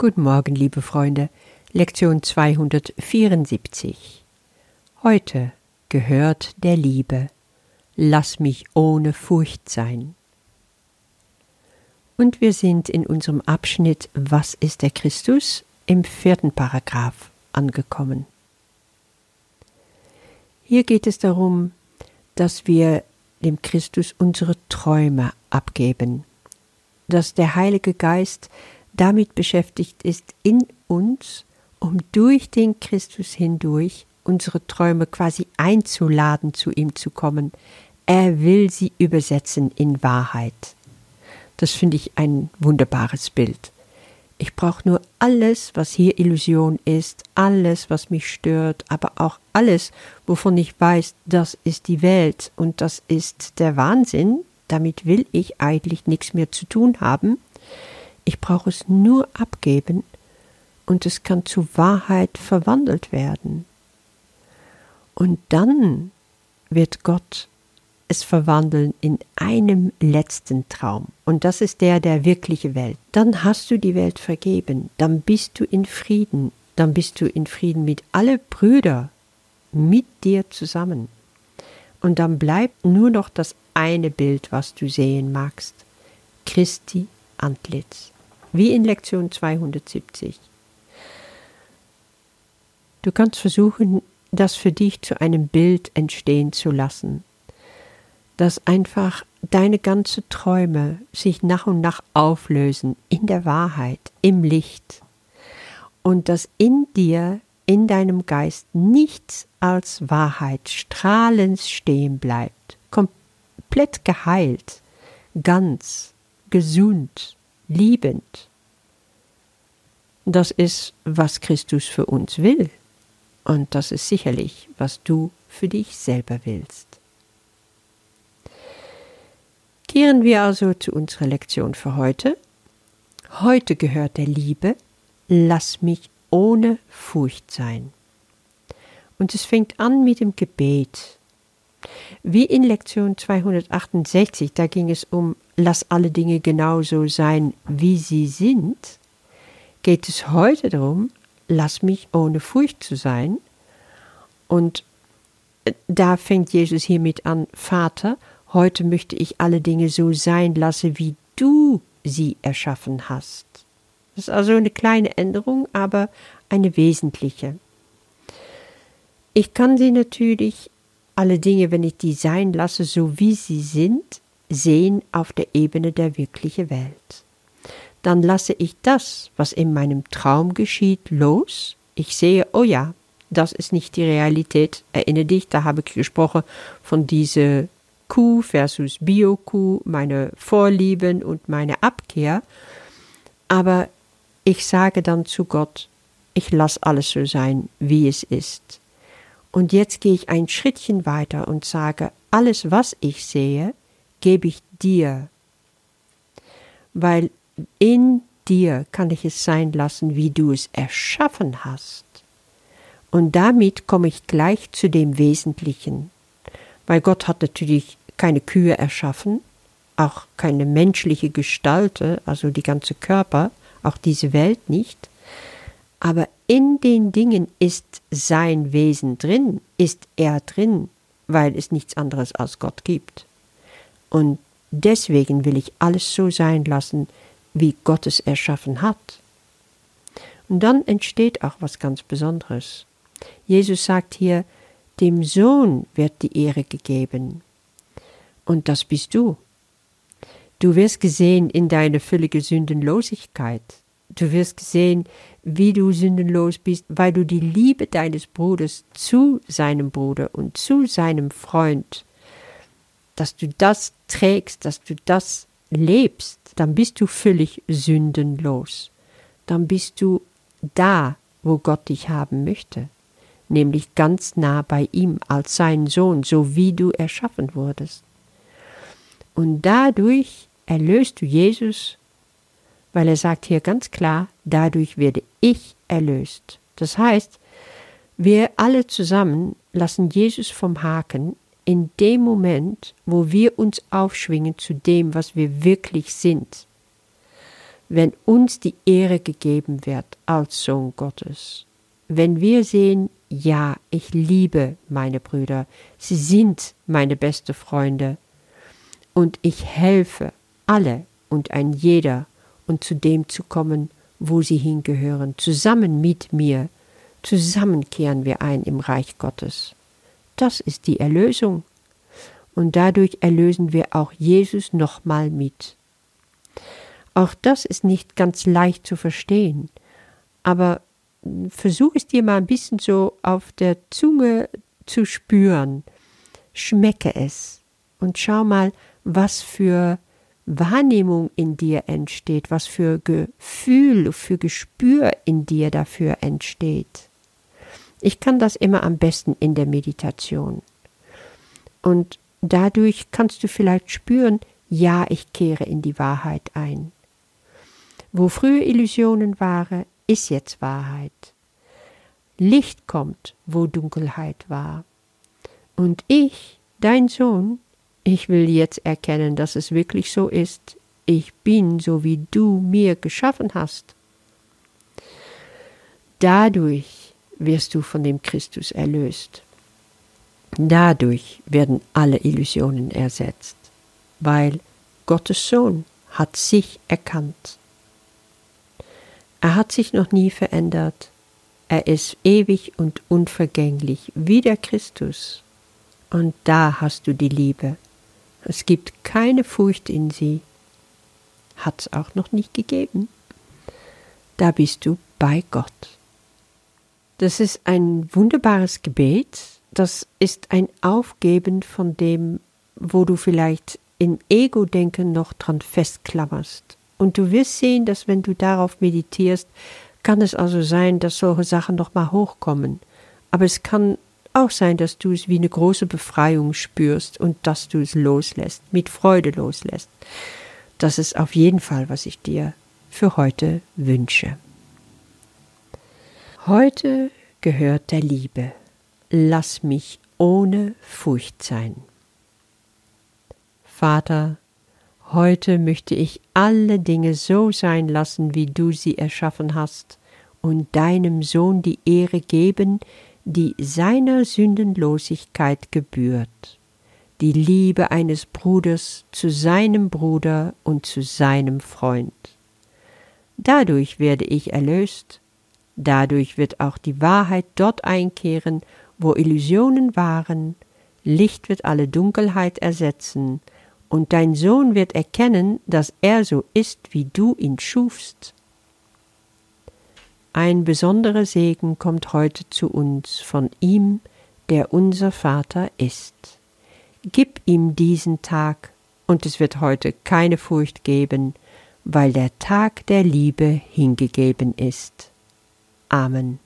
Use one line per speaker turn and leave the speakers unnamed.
Guten Morgen, liebe Freunde. Lektion 274. Heute gehört der Liebe. Lass mich ohne Furcht sein. Und wir sind in unserem Abschnitt Was ist der Christus im vierten Paragraph angekommen. Hier geht es darum, dass wir dem Christus unsere Träume abgeben, dass der Heilige Geist damit beschäftigt ist, in uns, um durch den Christus hindurch unsere Träume quasi einzuladen, zu ihm zu kommen. Er will sie übersetzen in Wahrheit. Das finde ich ein wunderbares Bild. Ich brauche nur alles, was hier Illusion ist, alles, was mich stört, aber auch alles, wovon ich weiß, das ist die Welt und das ist der Wahnsinn, damit will ich eigentlich nichts mehr zu tun haben. Ich brauche es nur abgeben und es kann zu Wahrheit verwandelt werden. Und dann wird Gott es verwandeln in einem letzten Traum. Und das ist der der wirkliche Welt. Dann hast du die Welt vergeben, dann bist du in Frieden, dann bist du in Frieden mit alle Brüder, mit dir zusammen. Und dann bleibt nur noch das eine Bild, was du sehen magst. Christi Antlitz. Wie in Lektion 270. Du kannst versuchen, das für dich zu einem Bild entstehen zu lassen dass einfach deine ganze Träume sich nach und nach auflösen in der Wahrheit, im Licht. Und dass in dir, in deinem Geist nichts als Wahrheit strahlend stehen bleibt, komplett geheilt, ganz, gesund, liebend. Das ist, was Christus für uns will. Und das ist sicherlich, was du für dich selber willst. Kehren wir also zu unserer Lektion für heute. Heute gehört der Liebe, lass mich ohne Furcht sein. Und es fängt an mit dem Gebet. Wie in Lektion 268, da ging es um, lass alle Dinge genauso sein, wie sie sind, geht es heute darum, lass mich ohne Furcht zu sein. Und äh, da fängt Jesus hiermit an, Vater, Heute möchte ich alle Dinge so sein lassen, wie du sie erschaffen hast. Das ist also eine kleine Änderung, aber eine wesentliche. Ich kann sie natürlich, alle Dinge, wenn ich die sein lasse, so wie sie sind, sehen auf der Ebene der wirklichen Welt. Dann lasse ich das, was in meinem Traum geschieht, los. Ich sehe, oh ja, das ist nicht die Realität. Erinnere dich, da habe ich gesprochen von dieser Kuh versus Bio-Kuh, meine Vorlieben und meine Abkehr. Aber ich sage dann zu Gott, ich lasse alles so sein, wie es ist. Und jetzt gehe ich ein Schrittchen weiter und sage, alles, was ich sehe, gebe ich dir. Weil in dir kann ich es sein lassen, wie du es erschaffen hast. Und damit komme ich gleich zu dem Wesentlichen. Weil Gott hat natürlich keine Kühe erschaffen, auch keine menschliche Gestalt, also die ganze Körper, auch diese Welt nicht. Aber in den Dingen ist sein Wesen drin, ist er drin, weil es nichts anderes als Gott gibt. Und deswegen will ich alles so sein lassen, wie Gott es erschaffen hat. Und dann entsteht auch was ganz Besonderes. Jesus sagt hier, dem Sohn wird die Ehre gegeben. Und das bist du. Du wirst gesehen in deiner völligen Sündenlosigkeit. Du wirst gesehen, wie du sündenlos bist, weil du die Liebe deines Bruders zu seinem Bruder und zu seinem Freund, dass du das trägst, dass du das lebst, dann bist du völlig sündenlos. Dann bist du da, wo Gott dich haben möchte, nämlich ganz nah bei ihm als sein Sohn, so wie du erschaffen wurdest. Und dadurch erlöst du Jesus, weil er sagt hier ganz klar, dadurch werde ich erlöst. Das heißt, wir alle zusammen lassen Jesus vom Haken in dem Moment, wo wir uns aufschwingen zu dem, was wir wirklich sind. wenn uns die Ehre gegeben wird als Sohn Gottes. Wenn wir sehen, ja, ich liebe meine Brüder, sie sind meine beste Freunde, und ich helfe alle und ein jeder und zu dem zu kommen, wo sie hingehören, zusammen mit mir, zusammen kehren wir ein im Reich Gottes. Das ist die Erlösung. Und dadurch erlösen wir auch Jesus nochmal mit. Auch das ist nicht ganz leicht zu verstehen, aber versuch es dir mal ein bisschen so auf der Zunge zu spüren. Schmecke es und schau mal, was für Wahrnehmung in dir entsteht, was für Gefühl, für Gespür in dir dafür entsteht. Ich kann das immer am besten in der Meditation. Und dadurch kannst du vielleicht spüren, ja, ich kehre in die Wahrheit ein. Wo früher Illusionen waren, ist jetzt Wahrheit. Licht kommt, wo Dunkelheit war. Und ich, dein Sohn, ich will jetzt erkennen, dass es wirklich so ist. Ich bin so, wie du mir geschaffen hast. Dadurch wirst du von dem Christus erlöst. Dadurch werden alle Illusionen ersetzt, weil Gottes Sohn hat sich erkannt. Er hat sich noch nie verändert. Er ist ewig und unvergänglich wie der Christus. Und da hast du die Liebe. Es gibt keine Furcht in sie. Hat's auch noch nicht gegeben. Da bist du bei Gott. Das ist ein wunderbares Gebet. Das ist ein Aufgeben von dem, wo du vielleicht im Ego-Denken noch dran festklammerst. Und du wirst sehen, dass wenn du darauf meditierst, kann es also sein, dass solche Sachen nochmal hochkommen. Aber es kann auch sein, dass du es wie eine große Befreiung spürst und dass du es loslässt, mit Freude loslässt. Das ist auf jeden Fall, was ich dir für heute wünsche. Heute gehört der Liebe. Lass mich ohne Furcht sein. Vater, Heute möchte ich alle Dinge so sein lassen, wie du sie erschaffen hast, und deinem Sohn die Ehre geben, die seiner Sündenlosigkeit gebührt, die Liebe eines Bruders zu seinem Bruder und zu seinem Freund. Dadurch werde ich erlöst, dadurch wird auch die Wahrheit dort einkehren, wo Illusionen waren, Licht wird alle Dunkelheit ersetzen, und dein Sohn wird erkennen, dass er so ist, wie du ihn schufst. Ein besonderer Segen kommt heute zu uns von ihm, der unser Vater ist. Gib ihm diesen Tag, und es wird heute keine Furcht geben, weil der Tag der Liebe hingegeben ist. Amen.